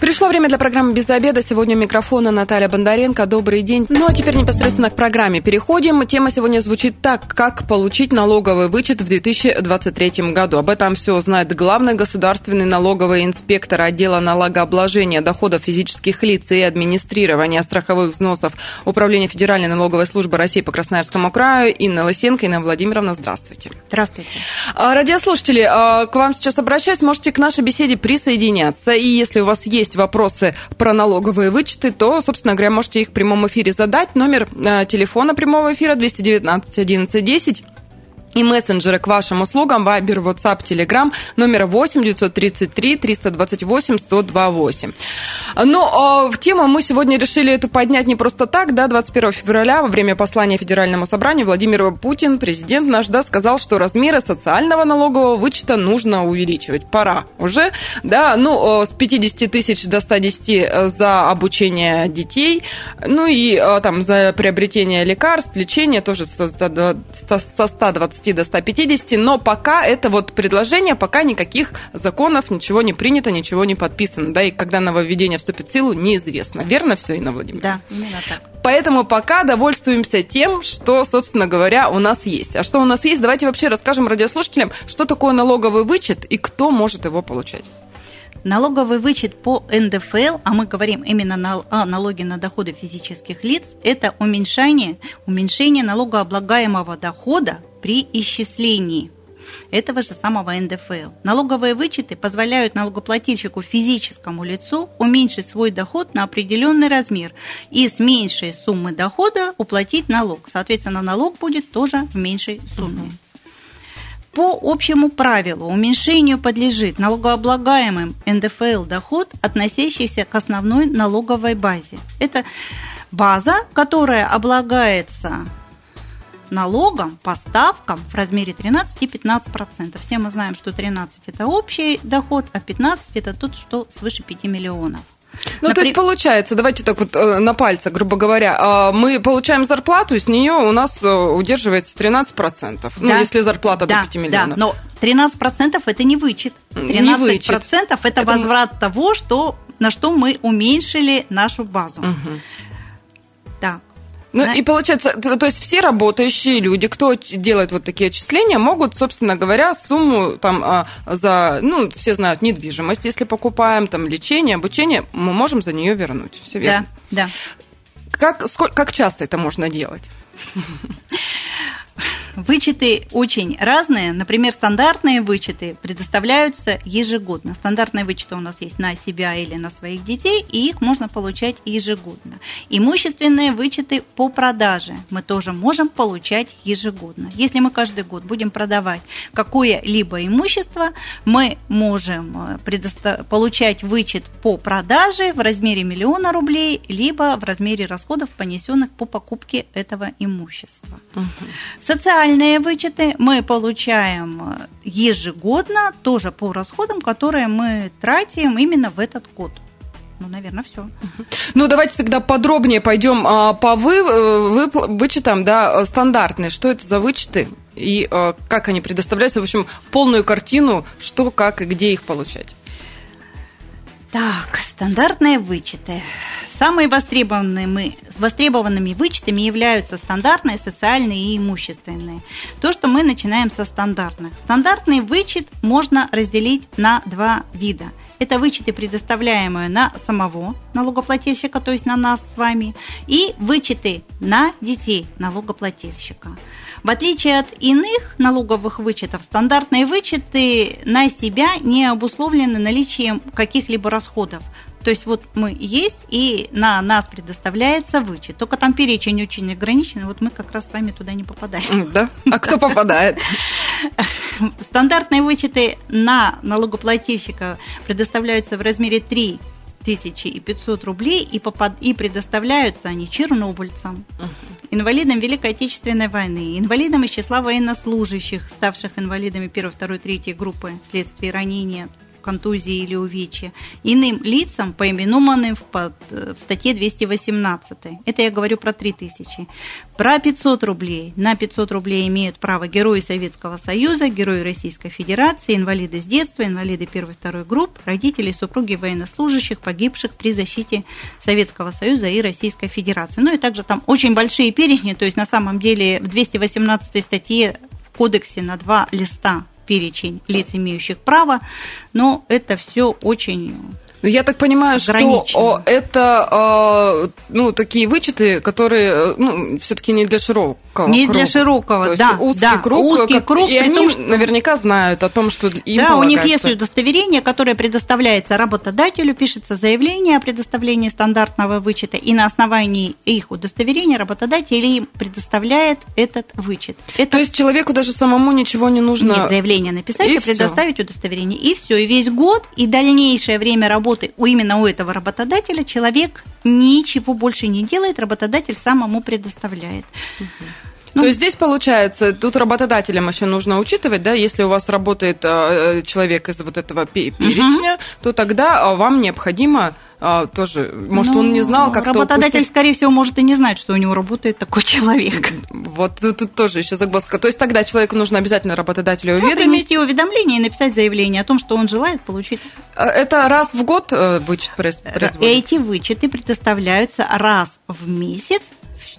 Пришло время для программы «Без обеда». Сегодня у микрофона Наталья Бондаренко. Добрый день. Ну, а теперь непосредственно к программе переходим. Тема сегодня звучит так. Как получить налоговый вычет в 2023 году? Об этом все знает главный государственный налоговый инспектор отдела налогообложения доходов физических лиц и администрирования страховых взносов Управления Федеральной налоговой службы России по Красноярскому краю Инна Лысенко. Инна Владимировна, здравствуйте. Здравствуйте. А, радиослушатели, а, к вам сейчас обращаюсь. Можете к нашей беседе присоединяться. И если у вас есть есть вопросы про налоговые вычеты, то, собственно говоря, можете их в прямом эфире задать. Номер э, телефона прямого эфира 219 11 10 и мессенджеры к вашим услугам Viber, WhatsApp, Telegram номер 8 933 328 1028. Но э, в тему мы сегодня решили эту поднять не просто так, да, 21 февраля во время послания Федеральному собранию Владимир Путин, президент наш, да, сказал, что размеры социального налогового вычета нужно увеличивать. Пора уже, да, ну, э, с 50 тысяч до 110 э, за обучение детей, ну и э, там за приобретение лекарств, лечение тоже со 120 120 до 150, но пока это вот предложение, пока никаких законов, ничего не принято, ничего не подписано, да, и когда нововведение вступит в силу, неизвестно. Верно все, Инна Владимировна? Да, именно так. Поэтому пока довольствуемся тем, что, собственно говоря, у нас есть. А что у нас есть, давайте вообще расскажем радиослушателям, что такое налоговый вычет и кто может его получать. Налоговый вычет по НДФЛ, а мы говорим именно о налоге на доходы физических лиц, это уменьшение, уменьшение налогооблагаемого дохода при исчислении этого же самого НДФЛ. Налоговые вычеты позволяют налогоплательщику физическому лицу уменьшить свой доход на определенный размер и с меньшей суммы дохода уплатить налог. Соответственно, налог будет тоже в меньшей сумме. По общему правилу уменьшению подлежит налогооблагаемым НДФЛ доход, относящийся к основной налоговой базе. Это база, которая облагается налогом по ставкам в размере 13 и 15%. Все мы знаем, что 13 – это общий доход, а 15 – это тот, что свыше 5 миллионов. Ну, Например... то есть получается, давайте так вот э, на пальцах, грубо говоря, а, мы получаем зарплату, и с нее у нас э, удерживается 13%. Ну, да. Ну, если зарплата да, до 5 миллионов. Да, но 13% это не вычет. 13% не вычет. это, это возврат того, что, на что мы уменьшили нашу базу. Угу. Ну да. и получается, то есть все работающие люди, кто делает вот такие отчисления, могут, собственно говоря, сумму там а, за, ну, все знают, недвижимость, если покупаем, там, лечение, обучение, мы можем за нее вернуть. Все верно? Да, да. Как, сколько, как часто это можно делать? Вычеты очень разные. Например, стандартные вычеты предоставляются ежегодно. Стандартные вычеты у нас есть на себя или на своих детей, и их можно получать ежегодно. Имущественные вычеты по продаже мы тоже можем получать ежегодно. Если мы каждый год будем продавать какое-либо имущество, мы можем э, получать вычет по продаже в размере миллиона рублей, либо в размере расходов, понесенных по покупке этого имущества. Угу. Социальные Социальные вычеты мы получаем ежегодно, тоже по расходам, которые мы тратим именно в этот год. Ну, наверное, все. Ну, давайте тогда подробнее пойдем а, по вы, э, вы, вычетам, да, стандартные. Что это за вычеты и как они предоставляются? В общем, полную картину, что, как и где их получать. Так, стандартные вычеты. Самые востребованными, востребованными вычетами являются стандартные, социальные и имущественные. То, что мы начинаем со стандартных. Стандартный вычет можно разделить на два вида. Это вычеты, предоставляемые на самого налогоплательщика, то есть на нас с вами, и вычеты на детей налогоплательщика. В отличие от иных налоговых вычетов, стандартные вычеты на себя не обусловлены наличием каких-либо расходов. То есть вот мы есть, и на нас предоставляется вычет. Только там перечень очень ограничен, вот мы как раз с вами туда не попадаем. Да? А кто попадает? Стандартные вычеты на налогоплательщика предоставляются в размере 3 500 рублей и, попад... и предоставляются они чернобыльцам, инвалидам Великой Отечественной войны, инвалидам из числа военнослужащих, ставших инвалидами 1, 2, 3 группы вследствие ранения контузии или увечья, иным лицам, поименованным в, под, в статье 218. Это я говорю про 3000. Про 500 рублей. На 500 рублей имеют право герои Советского Союза, герои Российской Федерации, инвалиды с детства, инвалиды первой и второй групп, родители, супруги военнослужащих, погибших при защите Советского Союза и Российской Федерации. Ну и также там очень большие перечни, то есть на самом деле в 218 статье в кодексе на два листа перечень лиц, имеющих право, но это все очень ну, я так понимаю, что это ну, такие вычеты, которые ну, все-таки не для широкого не круга. для широкого, То да. узкий да, круг, узкий как, круг и они том, что... наверняка знают о том, что им Да, полагается. у них есть удостоверение, которое предоставляется работодателю, пишется заявление о предоставлении стандартного вычета, и на основании их удостоверения работодатель им предоставляет этот вычет. Это... То есть человеку даже самому ничего не нужно? Нет, заявление написать и, и предоставить все. удостоверение, и все. И весь год, и дальнейшее время работы у именно у этого работодателя человек ничего больше не делает, работодатель сам ему предоставляет. Угу. Ну, То есть здесь получается, тут работодателям еще нужно учитывать, да, если у вас работает э, человек из вот этого перечня, угу. то тогда а, вам необходимо а, тоже, может, ну, он не знал, как Работодатель, упустить... скорее всего, может и не знать, что у него работает такой человек. Вот тут, тут тоже еще загвоздка. То есть тогда человеку нужно обязательно работодателю уведомить. Да, принести уведомление и написать заявление о том, что он желает получить. Это раз в год э, вычет производится? Эти вычеты предоставляются раз в месяц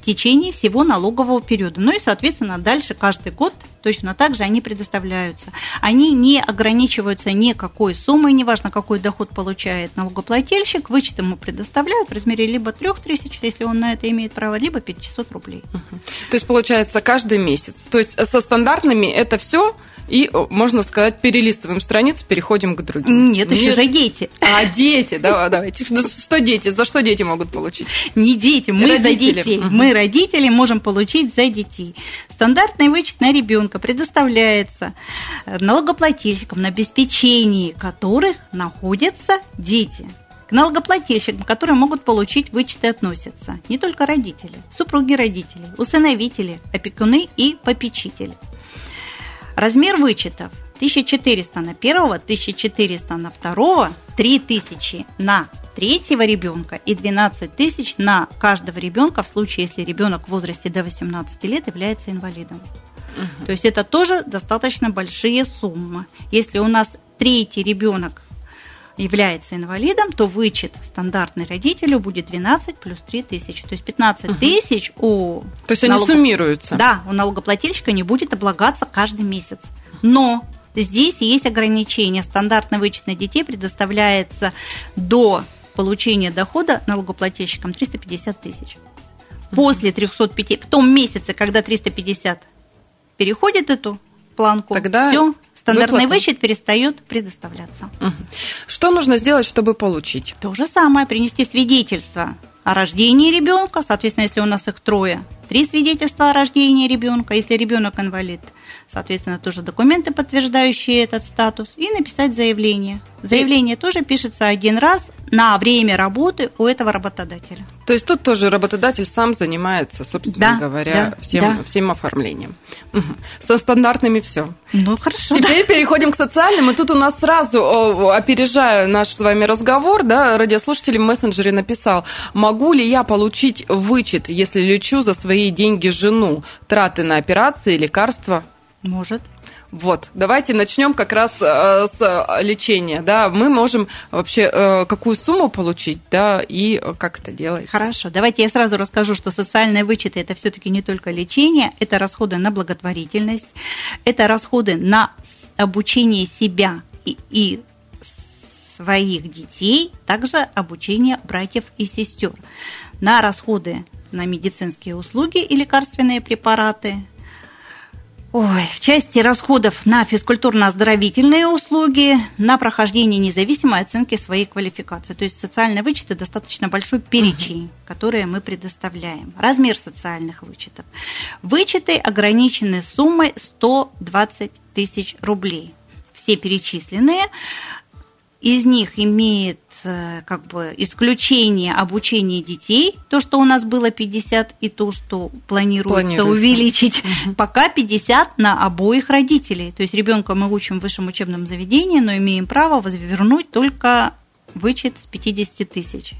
в течение всего налогового периода. Ну и, соответственно, дальше каждый год точно так же они предоставляются. Они не ограничиваются никакой суммой, неважно, какой доход получает налогоплательщик, вычет ему предоставляют в размере либо 3000, если он на это имеет право, либо 500 рублей. Угу. То есть, получается, каждый месяц. То есть, со стандартными это все и, можно сказать, перелистываем страницу, переходим к другим. Нет, еще Нет. же дети. А, дети, да, давайте. Что дети? За что дети могут получить? Не дети, мы родители. за детей. Угу. Мы, родители, можем получить за детей. Стандартный вычет на ребенка предоставляется налогоплательщикам, на обеспечении которых находятся дети. К налогоплательщикам, которые могут получить вычеты, относятся не только родители, супруги родителей, усыновители, опекуны и попечители. Размер вычетов 1400 на первого, 1400 на второго, 3000 на третьего ребенка и 12 тысяч на каждого ребенка в случае, если ребенок в возрасте до 18 лет является инвалидом. Угу. То есть это тоже достаточно большие суммы. Если у нас третий ребенок является инвалидом, то вычет стандартный родителю будет 12 плюс 3 тысячи. То есть 15 угу. тысяч у... То есть налог... они суммируются? Да, у налогоплательщика не будет облагаться каждый месяц. Но здесь есть ограничения. Стандартный вычет на детей предоставляется до получения дохода налогоплательщикам 350 тысяч. После 305, в том месяце, когда 350 переходит эту планку, Тогда все, стандартный выплата. вычет перестает предоставляться. Что нужно сделать, чтобы получить? То же самое, принести свидетельство о рождении ребенка, соответственно, если у нас их трое, три свидетельства о рождении ребенка, если ребенок инвалид, соответственно, тоже документы, подтверждающие этот статус, и написать заявление. Заявление тоже пишется один раз на время работы у этого работодателя. То есть тут тоже работодатель сам занимается, собственно да, говоря, да, всем, да. всем оформлением. Угу. Со стандартными все. Ну, хорошо. Теперь да. переходим к социальным. И тут у нас сразу, опережая наш с вами разговор, да, радиослушатель в мессенджере написал, могу ли я получить вычет, если лечу за свои деньги жену, траты на операции, лекарства? Может. Вот, давайте начнем как раз э, с лечения, да, мы можем вообще э, какую сумму получить, да, и как это делать. Хорошо, давайте я сразу расскажу, что социальные вычеты это все-таки не только лечение, это расходы на благотворительность, это расходы на обучение себя и, и своих детей, также обучение братьев и сестер, на расходы на медицинские услуги и лекарственные препараты, Ой, в части расходов на физкультурно-оздоровительные услуги, на прохождение независимой оценки своей квалификации. То есть социальные вычеты достаточно большой перечень, угу. которые мы предоставляем. Размер социальных вычетов. Вычеты ограничены суммой 120 тысяч рублей. Все перечисленные из них имеет как бы исключение обучения детей, то, что у нас было 50, и то, что планируется, планируется. увеличить, пока 50 на обоих родителей. То есть ребенка мы учим в высшем учебном заведении, но имеем право вернуть только вычет с 50 тысяч.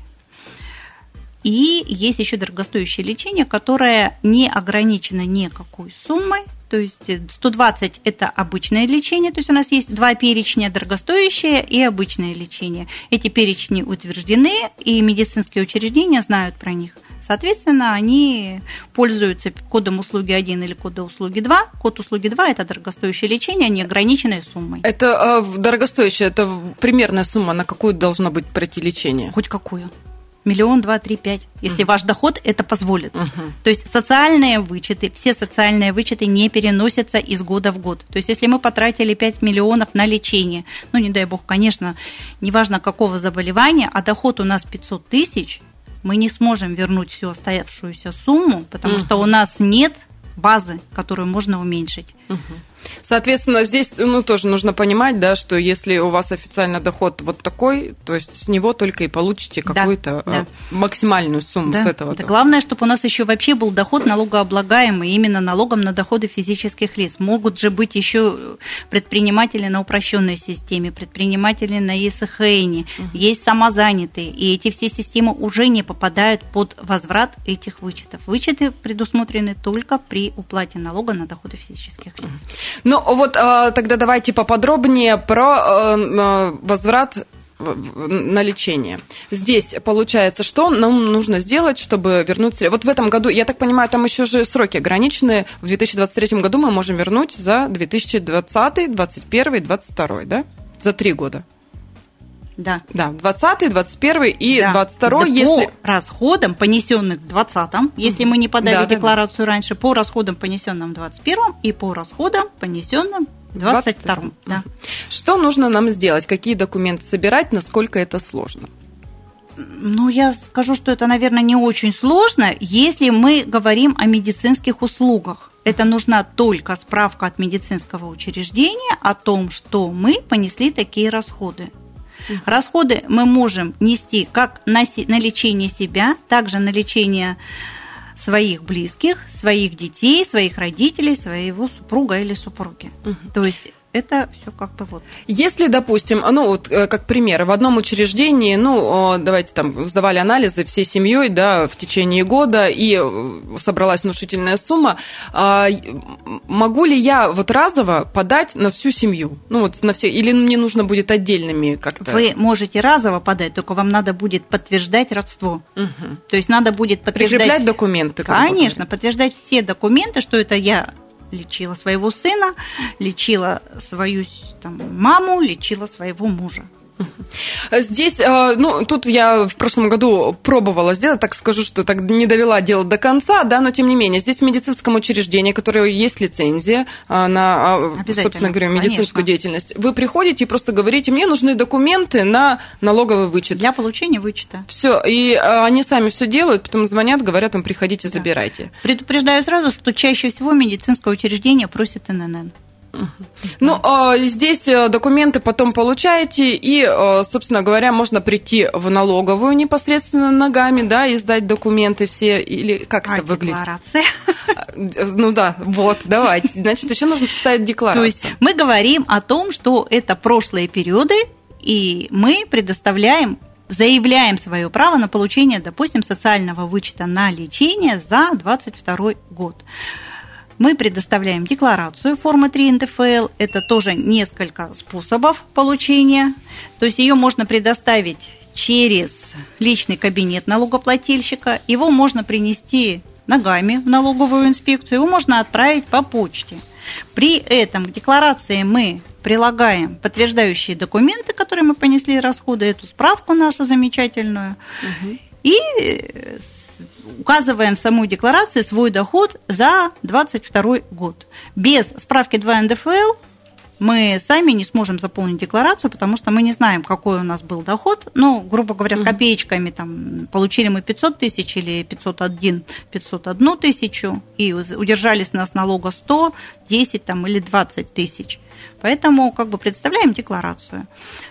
И есть еще дорогостоящее лечение, которое не ограничено никакой суммой, то есть 120 – это обычное лечение, то есть у нас есть два перечня – дорогостоящее и обычное лечение. Эти перечни утверждены, и медицинские учреждения знают про них. Соответственно, они пользуются кодом услуги 1 или кодом услуги 2. Код услуги 2 – это дорогостоящее лечение, неограниченной суммой. Это э, дорогостоящее, это примерная сумма, на какую должно быть пройти лечение? Хоть какую миллион, два, три, пять, если uh-huh. ваш доход это позволит. Uh-huh. То есть социальные вычеты, все социальные вычеты не переносятся из года в год. То есть если мы потратили 5 миллионов на лечение, ну не дай бог, конечно, неважно какого заболевания, а доход у нас 500 тысяч, мы не сможем вернуть всю оставшуюся сумму, потому uh-huh. что у нас нет базы, которую можно уменьшить. Uh-huh. Соответственно, здесь ну, тоже нужно понимать, да, что если у вас официально доход вот такой, то есть с него только и получите какую-то да, да. максимальную сумму да. с этого. Это главное, чтобы у нас еще вообще был доход налогооблагаемый именно налогом на доходы физических лиц. Могут же быть еще предприниматели на упрощенной системе, предприниматели на ЕСХН, угу. есть самозанятые, и эти все системы уже не попадают под возврат этих вычетов. Вычеты предусмотрены только при уплате налога на доходы физических лиц. Ну вот а, тогда давайте поподробнее про э, э, возврат на лечение. Здесь получается, что нам нужно сделать, чтобы вернуть Вот в этом году, я так понимаю, там еще же сроки ограничены. В 2023 году мы можем вернуть за 2020, 2021, 2022, да? За три года. Да. Да, 20 21 и да. 22 да, если... По расходам, понесенных в 20 если мы не подали да, декларацию да, раньше, по расходам, понесенным в 21 и по расходам, понесенным в 22 да. Что нужно нам сделать? Какие документы собирать? Насколько это сложно? Ну, я скажу, что это, наверное, не очень сложно, если мы говорим о медицинских услугах. Это нужна только справка от медицинского учреждения о том, что мы понесли такие расходы. Расходы мы можем нести как на, на лечение себя, также на лечение своих близких, своих детей, своих родителей, своего супруга или супруги. Угу. То есть это все как бы вот. Если, допустим, ну вот э, как пример, в одном учреждении, ну давайте там сдавали анализы всей семьей, да, в течение года и э, собралась внушительная сумма, а, могу ли я вот разово подать на всю семью, ну вот на все, или мне нужно будет отдельными как-то? Вы можете разово подать, только вам надо будет подтверждать родство, угу. то есть надо будет подтверждать. Прикреплять документы. Конечно, подтверждать все документы, что это я лечила своего сына, лечила свою там, маму, лечила своего мужа. Здесь, э, ну, тут я в прошлом году пробовала сделать, так скажу, что так не довела дело до конца, да, но тем не менее, здесь в медицинском учреждении, которое есть лицензия э, на, а, собственно говоря, медицинскую конечно. деятельность, вы приходите и просто говорите, мне нужны документы на налоговый вычет. Для получения вычета. Все, и они сами все делают, потом звонят, говорят, вам приходите, забирайте. Да. Предупреждаю сразу, что чаще всего медицинское учреждение просит ННН. Ну, а, здесь э, документы потом получаете, и, э, собственно говоря, можно прийти в налоговую непосредственно ногами, да, и сдать документы все, или как а это выглядит? декларация? Ну да, вот, давайте. Значит, еще нужно составить декларацию. То есть мы говорим о том, что это прошлые периоды, и мы предоставляем заявляем свое право на получение, допустим, социального вычета на лечение за 2022 год мы предоставляем декларацию формы 3 НДФЛ. Это тоже несколько способов получения. То есть ее можно предоставить через личный кабинет налогоплательщика. Его можно принести ногами в налоговую инспекцию, его можно отправить по почте. При этом к декларации мы прилагаем подтверждающие документы, которые мы понесли расходы, эту справку нашу замечательную, угу. и указываем в самой декларации свой доход за 2022 год. Без справки 2 НДФЛ мы сами не сможем заполнить декларацию, потому что мы не знаем, какой у нас был доход. Ну, грубо говоря, с копеечками там получили мы 500 тысяч или 501, 501 тысячу, и удержались нас налога 100, 10 там, или 20 тысяч. Поэтому как бы представляем декларацию,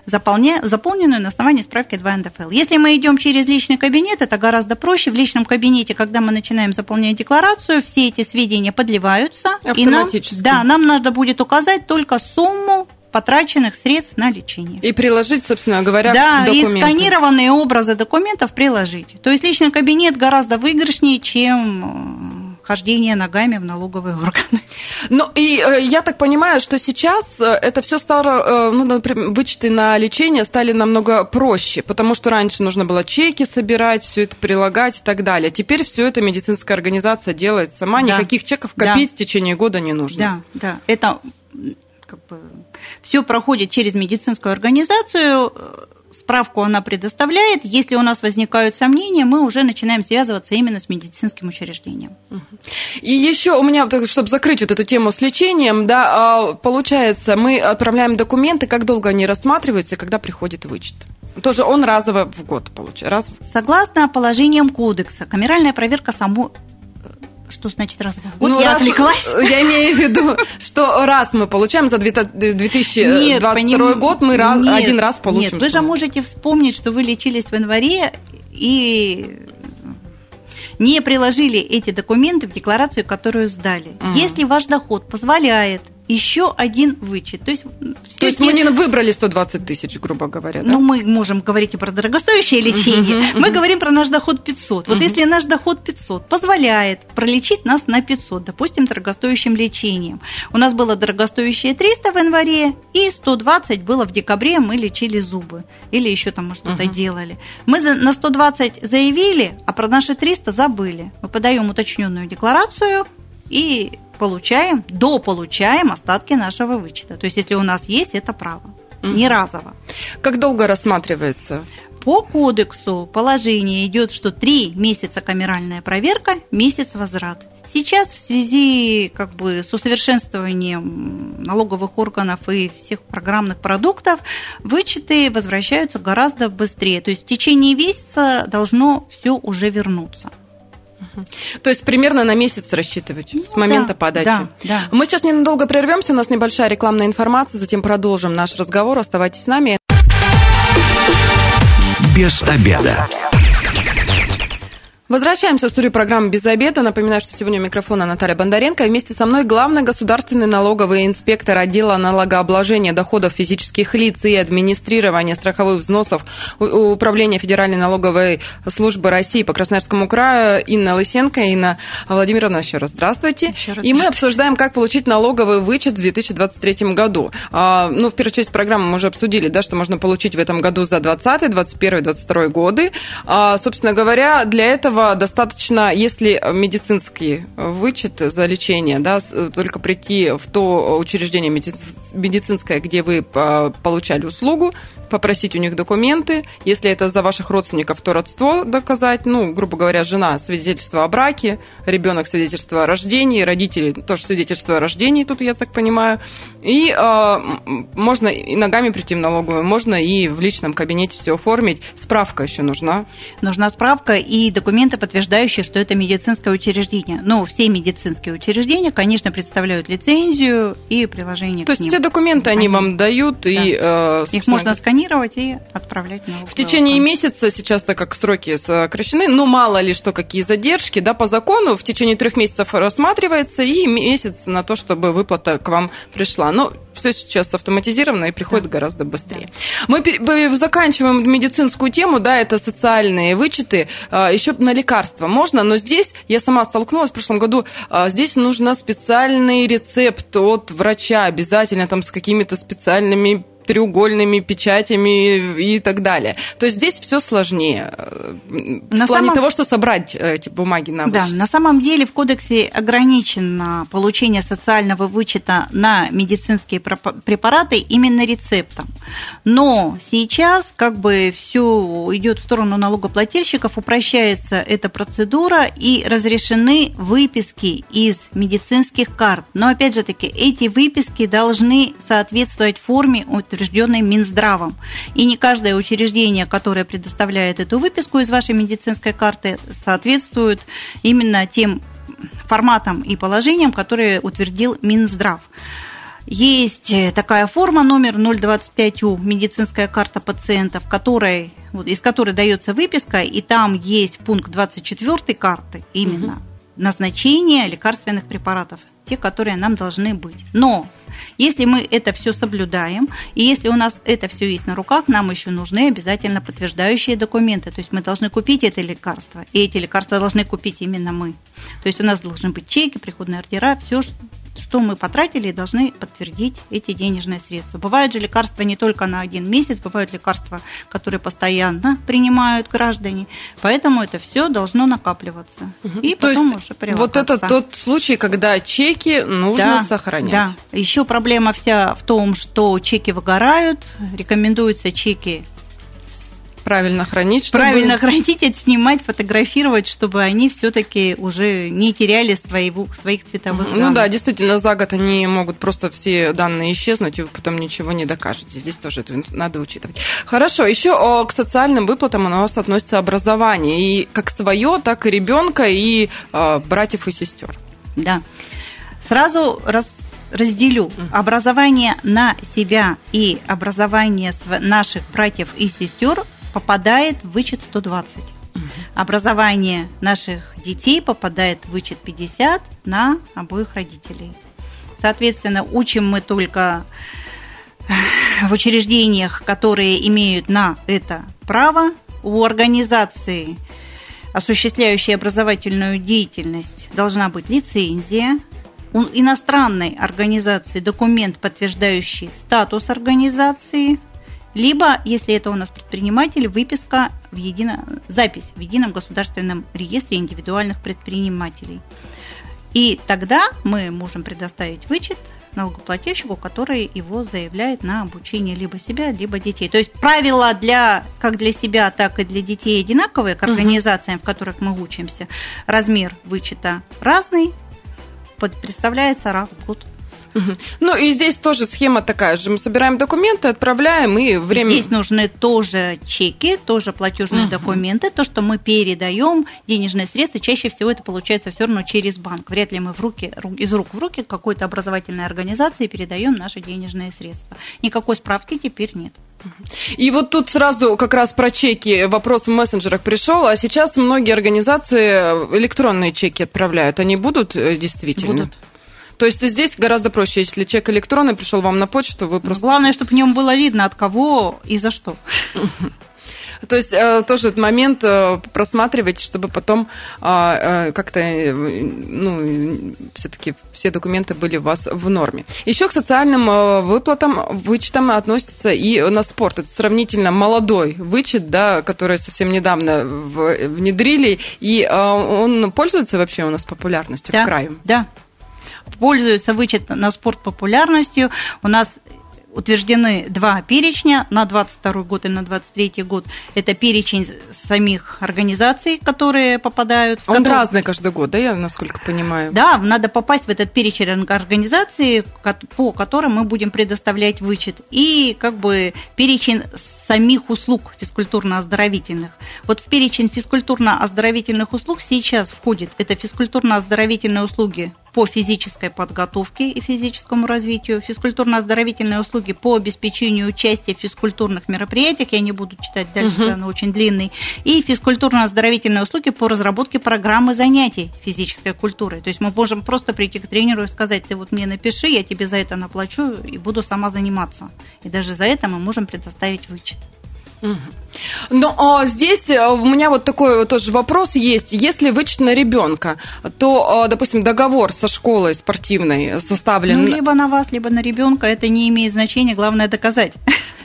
заполненную на основании справки 2 НДФЛ. Если мы идем через личный кабинет, это гораздо проще. В личном кабинете, когда мы начинаем заполнять декларацию, все эти сведения подливаются. И нам, да, нам надо будет указать только сумму потраченных средств на лечение. И приложить, собственно говоря, да, документы. и сканированные образы документов приложить. То есть личный кабинет гораздо выигрышнее, чем э, хождение ногами в налоговые органы. Ну, и э, я так понимаю, что сейчас э, это все стало, э, ну, например, вычеты на лечение стали намного проще, потому что раньше нужно было чеки собирать, все это прилагать и так далее. Теперь все это медицинская организация делает сама, да. никаких чеков копить да. в течение года не нужно. Да, да, это как бы все проходит через медицинскую организацию, справку она предоставляет. Если у нас возникают сомнения, мы уже начинаем связываться именно с медицинским учреждением. И еще у меня, чтобы закрыть вот эту тему с лечением, да, а, получается, мы отправляем документы, как долго они рассматриваются и когда приходит вычет? Тоже он разово в год получается. Раз... Согласно положениям кодекса, камеральная проверка само что значит раз в год? Ну, я раз, отвлеклась. Я имею в виду, что раз мы получаем за 2022 нет, год, мы раз, нет, один раз получим. Нет, вы же можете вспомнить, что вы лечились в январе и не приложили эти документы в декларацию, которую сдали. Угу. Если ваш доход позволяет еще один вычет. То есть, То есть мы не выбрали 120 тысяч, грубо говоря, да? Ну, мы можем говорить и про дорогостоящее лечение. Мы говорим про наш доход 500. Вот если наш доход 500 позволяет пролечить нас на 500, допустим, дорогостоящим лечением. У нас было дорогостоящее 300 в январе, и 120 было в декабре, мы лечили зубы. Или еще там мы что-то делали. Мы на 120 заявили, а про наши 300 забыли. Мы подаем уточненную декларацию, и получаем, дополучаем остатки нашего вычета. То есть, если у нас есть это право, mm не разово. Как долго рассматривается? По кодексу положение идет, что три месяца камеральная проверка, месяц возврат. Сейчас в связи как бы, с усовершенствованием налоговых органов и всех программных продуктов вычеты возвращаются гораздо быстрее. То есть в течение месяца должно все уже вернуться. То есть примерно на месяц рассчитывать ну, с момента да, подачи. Да, да. Мы сейчас ненадолго прервемся, у нас небольшая рекламная информация, затем продолжим наш разговор. Оставайтесь с нами. Без обеда. Возвращаемся в студию программы «Без обеда». Напоминаю, что сегодня у микрофона Наталья Бондаренко. вместе со мной главный государственный налоговый инспектор отдела налогообложения доходов физических лиц и администрирования страховых взносов Управления Федеральной налоговой службы России по Красноярскому краю Инна Лысенко. Инна Владимировна, еще раз здравствуйте. Еще раз и мы обсуждаем, как получить налоговый вычет в 2023 году. А, ну, в первую часть программы мы уже обсудили, да, что можно получить в этом году за 2020, 2021, 2022 годы. А, собственно говоря, для этого этого достаточно, если медицинский вычет за лечение, да, только прийти в то учреждение медицинское, где вы а, получали услугу, попросить у них документы. Если это за ваших родственников, то родство доказать. Ну, грубо говоря, жена свидетельство о браке, ребенок свидетельство о рождении, родители тоже свидетельство о рождении, тут я так понимаю. И э, можно и ногами прийти в налоговую, можно и в личном кабинете все оформить. Справка еще нужна. Нужна справка и документы, подтверждающие, что это медицинское учреждение. Но все медицинские учреждения, конечно, представляют лицензию и приложение То есть все документы они, они вам дают, да. и... Э, Их можно сканировать и отправлять на В течение месяца сейчас, так как сроки сокращены, ну, мало ли что, какие задержки, да, по закону в течение трех месяцев рассматривается и месяц на то, чтобы выплата к вам пришла. Но все сейчас автоматизировано и приходит да. гораздо быстрее. Да. Мы заканчиваем медицинскую тему, да, это социальные вычеты. А, Еще на лекарства можно, но здесь я сама столкнулась в прошлом году, а, здесь нужно специальный рецепт от врача, обязательно там с какими-то специальными треугольными печатями и так далее. То есть здесь все сложнее э, на в плане самом... того, что собрать э, эти бумаги на Да, на самом деле в кодексе ограничено получение социального вычета на медицинские препараты именно рецептом. Но сейчас как бы все идет в сторону налогоплательщиков, упрощается эта процедура и разрешены выписки из медицинских карт. Но опять же таки, эти выписки должны соответствовать форме утвержденной Минздравом. И не каждое учреждение, которое предоставляет эту выписку из вашей медицинской карты, соответствует именно тем форматам и положениям, которые утвердил Минздрав. Есть э, такая форма номер 025У, медицинская карта пациента, в которой, вот, из которой дается выписка, и там есть пункт 24 карты именно угу. назначение лекарственных препаратов, те, которые нам должны быть. Но если мы это все соблюдаем, и если у нас это все есть на руках, нам еще нужны обязательно подтверждающие документы. То есть мы должны купить это лекарство, и эти лекарства должны купить именно мы. То есть у нас должны быть чеки, приходные ордера, все, что мы потратили, должны подтвердить эти денежные средства. Бывают же лекарства не только на один месяц, бывают лекарства, которые постоянно принимают граждане, поэтому это все должно накапливаться. Угу. И То потом есть уже Вот это тот случай, когда чеки нужно да, сохранять. Да. Еще проблема вся в том, что чеки выгорают, рекомендуются чеки Правильно хранить, чтобы... Правильно хранить, отснимать, фотографировать, чтобы они все-таки уже не теряли своего, своих цветовых данных. Ну да, действительно, за год они могут просто все данные исчезнуть, и вы потом ничего не докажете. Здесь тоже это надо учитывать. Хорошо, еще к социальным выплатам у нас относится образование. И как свое, так и ребенка, и э, братьев и сестер. Да. Сразу раз разделю образование на себя и образование наших братьев и сестер попадает в вычет 120. Образование наших детей попадает в вычет 50 на обоих родителей. Соответственно, учим мы только в учреждениях, которые имеют на это право. У организации, осуществляющей образовательную деятельность, должна быть лицензия. У иностранной организации документ, подтверждающий статус организации – либо, если это у нас предприниматель, выписка в едино... запись в едином государственном реестре индивидуальных предпринимателей. И тогда мы можем предоставить вычет налогоплательщику, который его заявляет на обучение либо себя, либо детей. То есть правила для как для себя, так и для детей одинаковые к организациям, угу. в которых мы учимся. Размер вычета разный, представляется раз в год. Ну и здесь тоже схема такая же. Мы собираем документы, отправляем и время... Здесь нужны тоже чеки, тоже платежные угу. документы, то, что мы передаем денежные средства. Чаще всего это получается все равно через банк. Вряд ли мы в руки, из рук в руки какой-то образовательной организации передаем наши денежные средства. Никакой справки теперь нет. И вот тут сразу как раз про чеки вопрос в мессенджерах пришел, а сейчас многие организации электронные чеки отправляют. Они будут э, действительно? Будут. То есть здесь гораздо проще, если чек электронный пришел вам на почту, вы просто... Главное, чтобы в нем было видно, от кого и за что. То есть э, тоже этот момент э, просматривать, чтобы потом а, э, как-то, ну, все-таки все документы были у вас в норме. Еще к социальным выплатам, вычетам относится и на спорт. Это сравнительно молодой вычет, да, который совсем недавно внедрили, и он пользуется вообще у нас популярностью да, в крае. Да, пользуются вычет на спорт популярностью. У нас утверждены два перечня на 22 год и на 23 год. Это перечень самих организаций, которые попадают. В Он который... разный каждый год, да, я насколько понимаю? Да, надо попасть в этот перечень организаций, по которым мы будем предоставлять вычет. И как бы перечень самих услуг физкультурно-оздоровительных. Вот в перечень физкультурно-оздоровительных услуг сейчас входит это физкультурно-оздоровительные услуги по физической подготовке и физическому развитию, физкультурно-оздоровительные услуги по обеспечению участия в физкультурных мероприятиях, я не буду читать дальше, uh-huh. оно очень длинный, и физкультурно-оздоровительные услуги по разработке программы занятий физической культурой. То есть мы можем просто прийти к тренеру и сказать, ты вот мне напиши, я тебе за это наплачу и буду сама заниматься. И даже за это мы можем предоставить вычет. Но а, здесь э, у меня вот такой тоже вопрос есть. Если вычет на ребенка, то, а, допустим, договор со школой спортивной составлен... Ну, либо на вас, либо на ребенка, это не имеет значения, главное доказать.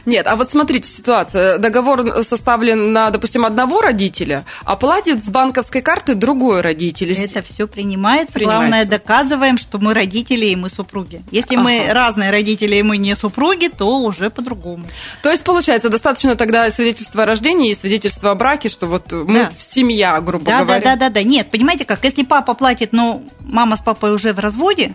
Нет, а вот смотрите ситуация. Договор составлен на, допустим, одного родителя, а платит с банковской карты другой родитель. Это все принимается. принимается. Главное, доказываем, что мы родители и мы супруги. Если ага. мы разные родители и мы не супруги, то уже по-другому. То есть, получается, достаточно тогда свидетельства о рождении и свидетельства о браке, что вот мы да. семья, грубо да, говоря. Да, да, да, да. Нет, понимаете как, если папа платит, но мама с папой уже в разводе,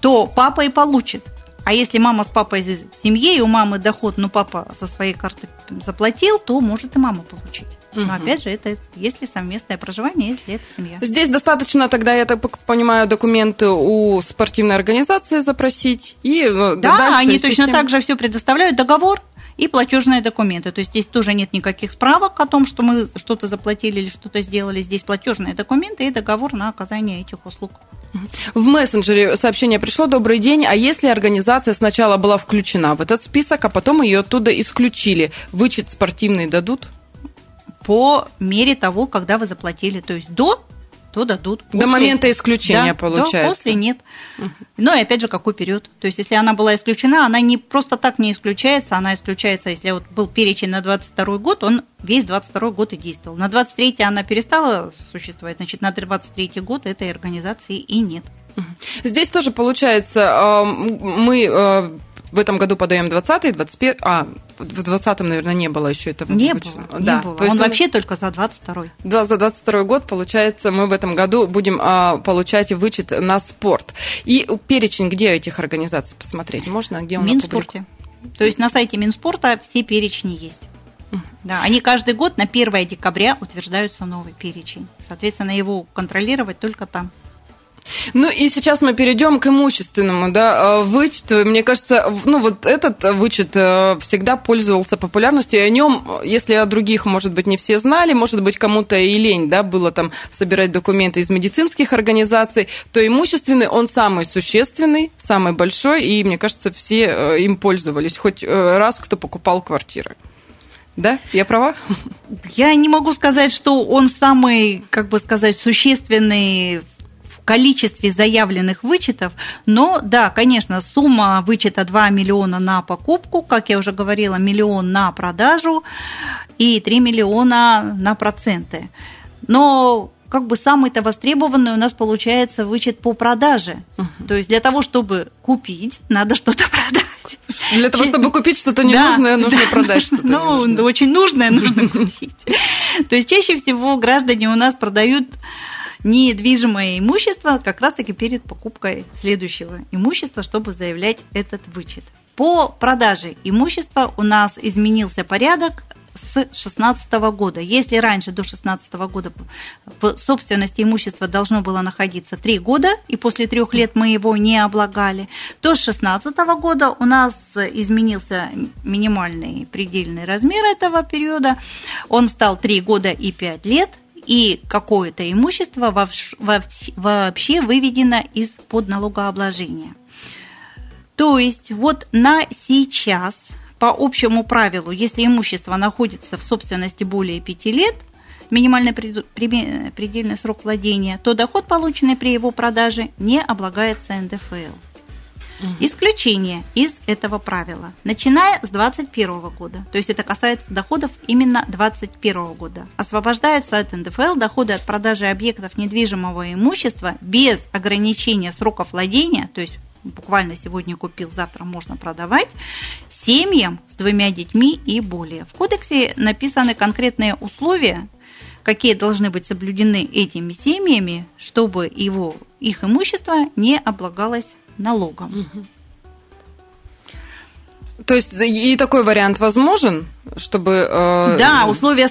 то папа и получит. А если мама с папой в семье, и у мамы доход, но папа со своей карты заплатил, то может и мама получить. Но опять же, это если совместное проживание, если это семья. Здесь достаточно тогда, я так понимаю, документы у спортивной организации запросить и да, дальше они система... точно так же все предоставляют договор и платежные документы. То есть здесь тоже нет никаких справок о том, что мы что-то заплатили или что-то сделали. Здесь платежные документы и договор на оказание этих услуг. В мессенджере сообщение пришло «Добрый день, а если организация сначала была включена в этот список, а потом ее оттуда исключили, вычет спортивный дадут?» По мере того, когда вы заплатили. То есть до то дадут. После... До момента исключения, да, получается. Да, после нет. Ну и опять же, какой период. То есть, если она была исключена, она не просто так не исключается, она исключается, если вот был перечень на 22 год, он весь 22 год и действовал. На 23 она перестала существовать, значит, на 23 год этой организации и нет. Здесь тоже получается, мы э, в этом году подаем 20-й, 21 а, в 20-м, наверное, не было еще этого. Не выпущено. было, да. не было. То есть он, он вообще только за 22-й. Да, за 22 год, получается, мы в этом году будем а, получать вычет на спорт. И перечень, где этих организаций посмотреть? Можно? Где он В Минспорте. То есть на сайте Минспорта все перечни есть. Да, они каждый год на 1 декабря утверждаются новый перечень. Соответственно, его контролировать только там. Ну и сейчас мы перейдем к имущественному да, э, вычету. Мне кажется, ну вот этот вычет э, всегда пользовался популярностью, и о нем, если о других, может быть, не все знали, может быть, кому-то и лень да, было там собирать документы из медицинских организаций, то имущественный, он самый существенный, самый большой, и, мне кажется, все э, им пользовались, хоть раз кто покупал квартиры. Да, я права? Я не могу сказать, что он самый, как бы сказать, существенный количестве заявленных вычетов, но да, конечно, сумма вычета 2 миллиона на покупку, как я уже говорила, миллион на продажу и 3 миллиона на проценты. Но как бы самый-то востребованный у нас получается вычет по продаже. Uh-huh. То есть для того, чтобы купить, надо что-то продать. Для того, чтобы купить что-то ненужное, да, нужно да, продать что-то. Ну, ненужное. очень нужное нужно купить. То есть чаще всего граждане у нас продают недвижимое имущество как раз-таки перед покупкой следующего имущества, чтобы заявлять этот вычет. По продаже имущества у нас изменился порядок с 2016 года. Если раньше до 2016 года в собственности имущества должно было находиться 3 года, и после трех лет мы его не облагали, то с 2016 года у нас изменился минимальный предельный размер этого периода. Он стал 3 года и 5 лет – и какое-то имущество вообще выведено из-под налогообложения. То есть вот на сейчас по общему правилу, если имущество находится в собственности более 5 лет, минимальный предельный срок владения, то доход, полученный при его продаже, не облагается НДФЛ. Исключение из этого правила, начиная с 2021 года, то есть это касается доходов именно 2021 года, освобождаются от НДФЛ доходы от продажи объектов недвижимого имущества без ограничения сроков владения, то есть буквально сегодня купил, завтра можно продавать, семьям с двумя детьми и более. В кодексе написаны конкретные условия, какие должны быть соблюдены этими семьями, чтобы его, их имущество не облагалось налогом. То есть и такой вариант возможен? Чтобы... Э... Да, условия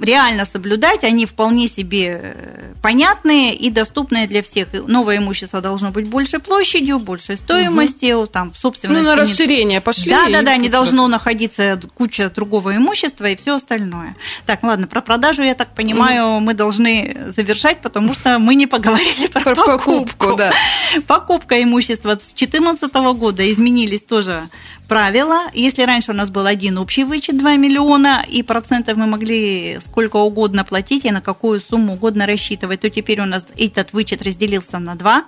реально соблюдать, они вполне себе э, понятные и доступные для всех. Новое имущество должно быть больше площадью, больше стоимостью, угу. там, собственности. Ну, на расширение пошли. Да, да, да, не должно находиться куча другого имущества и все остальное. Так, ладно, про продажу, я так понимаю, угу. мы должны завершать, потому что мы не поговорили про, про покупку. покупку да. Покупка имущества с 2014 года изменились тоже правила. Если раньше у нас был один общий вычет, 2 миллиона, и процентов мы могли сколько угодно платить и на какую сумму угодно рассчитывать, то теперь у нас этот вычет разделился на 2.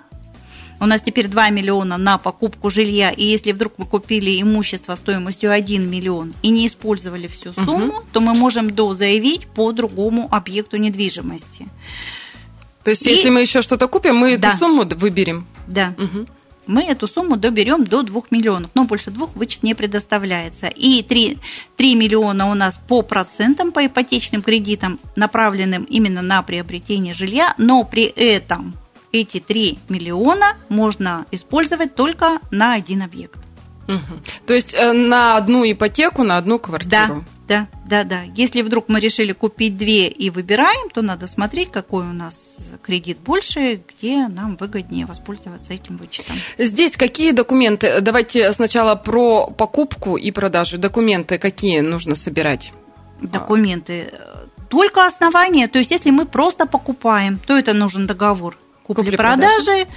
У нас теперь 2 миллиона на покупку жилья, и если вдруг мы купили имущество стоимостью 1 миллион и не использовали всю сумму, угу. то мы можем до заявить по другому объекту недвижимости. То есть, и... если мы еще что-то купим, мы да. эту сумму выберем. Да. Угу мы эту сумму доберем до 2 миллионов, но больше двух вычет не предоставляется. И 3, 3 миллиона у нас по процентам по ипотечным кредитам, направленным именно на приобретение жилья, но при этом эти 3 миллиона можно использовать только на один объект. Угу. То есть э, на одну ипотеку, на одну квартиру? Да. Да, да, да. Если вдруг мы решили купить две и выбираем, то надо смотреть, какой у нас кредит больше, где нам выгоднее воспользоваться этим вычетом. Здесь какие документы? Давайте сначала про покупку и продажу. Документы какие нужно собирать? Документы. Только основания. То есть, если мы просто покупаем, то это нужен договор купли-продажи,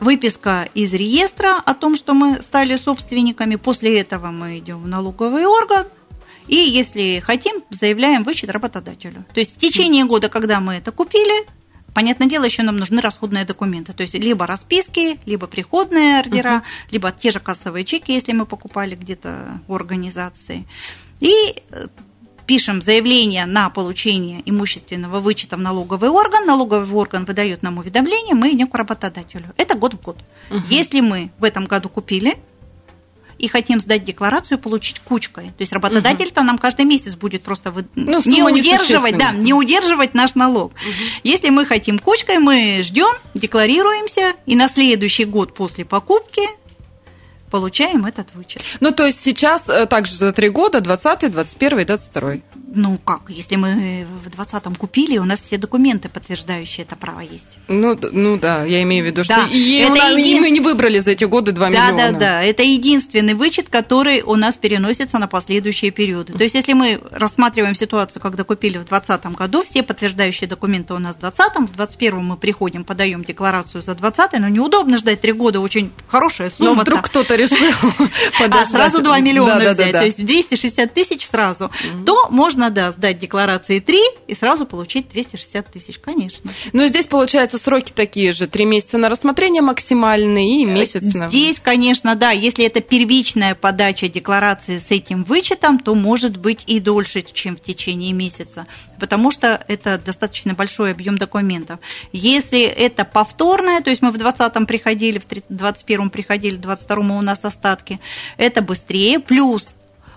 выписка из реестра о том, что мы стали собственниками. После этого мы идем в налоговый орган, и если хотим, заявляем вычет работодателю. То есть в течение года, когда мы это купили, понятное дело, еще нам нужны расходные документы. То есть либо расписки, либо приходные ордера, uh-huh. либо те же кассовые чеки, если мы покупали где-то в организации. И э, пишем заявление на получение имущественного вычета в налоговый орган, налоговый орган выдает нам уведомление, мы идем к работодателю. Это год в год. Угу. Если мы в этом году купили, и хотим сдать декларацию, получить кучкой. То есть работодатель-то нам каждый месяц будет просто вы... ну, не удерживать, да, не удерживать наш налог. Угу. Если мы хотим кучкой, мы ждем, декларируемся, и на следующий год после покупки получаем этот вычет. Ну, то есть сейчас э, также за три года, 20 21 и 22 Ну, как, если мы в 20-м купили, у нас все документы, подтверждающие это право есть. Ну, ну да, я имею в виду, что да, и, это нас, един... и мы не выбрали за эти годы 2 да, миллиона. Да, да, да, это единственный вычет, который у нас переносится на последующие периоды. То есть, если мы рассматриваем ситуацию, когда купили в 2020 году, все подтверждающие документы у нас в 2020, в 2021 мы приходим, подаем декларацию за 2020, но неудобно ждать три года, очень хорошая сумма. Но вдруг кто-то решил А, сразу 2 миллиона да, взять, да, то есть 260 тысяч сразу, то можно, да, сдать декларации 3 и сразу получить 260 тысяч, конечно. Но здесь, получается, сроки такие же, 3 месяца на рассмотрение максимальные и месяц на... Здесь, конечно, да, если это первичная подача декларации с этим вычетом, то может быть и дольше, чем в течение месяца, потому что это достаточно большой объем документов. Если это повторное, то есть мы в 2020 приходили, в 2021 приходили, в 2022 у нас остатки, это быстрее. Плюс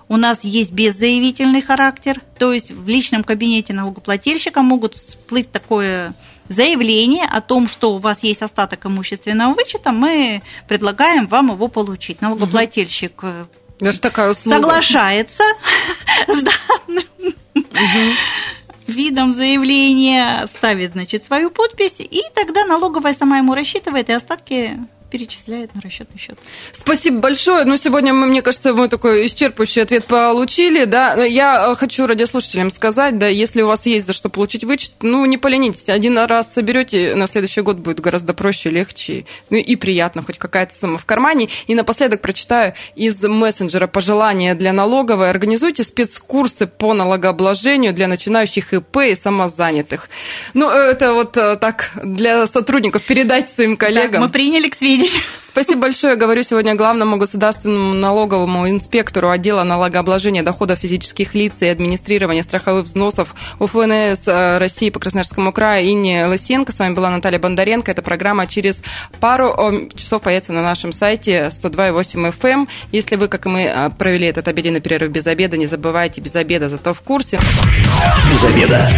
у нас есть беззаявительный характер, то есть в личном кабинете налогоплательщика могут всплыть такое заявление о том, что у вас есть остаток имущественного вычета, мы предлагаем вам его получить. Налогоплательщик э, Даже такая услуга. соглашается с данным видом заявления, ставит, значит, свою подпись, и тогда налоговая сама ему рассчитывает, и остатки перечисляет на расчетный счет. Спасибо большое. Ну, сегодня, мы, мне кажется, мы такой исчерпывающий ответ получили. Да? Я хочу радиослушателям сказать, да, если у вас есть за что получить вычет, ну, не поленитесь. Один раз соберете, на следующий год будет гораздо проще, легче, ну и приятно, хоть какая-то сумма в кармане. И напоследок прочитаю из мессенджера пожелания для налоговой. Организуйте спецкурсы по налогообложению для начинающих ИП и самозанятых. Ну, это вот э, так для сотрудников передать своим коллегам. Да, мы приняли к сведению видеть. Спасибо большое. Говорю сегодня главному государственному налоговому инспектору отдела налогообложения доходов физических лиц и администрирования страховых взносов УФНС э, России по Красноярскому краю Инне Лысенко. С вами была Наталья Бондаренко. Эта программа через пару часов появится на нашем сайте 102.8 FM. Эм. Если вы, как и мы, э, провели этот обеденный перерыв без обеда, не забывайте без обеда, зато в курсе. Без обеда.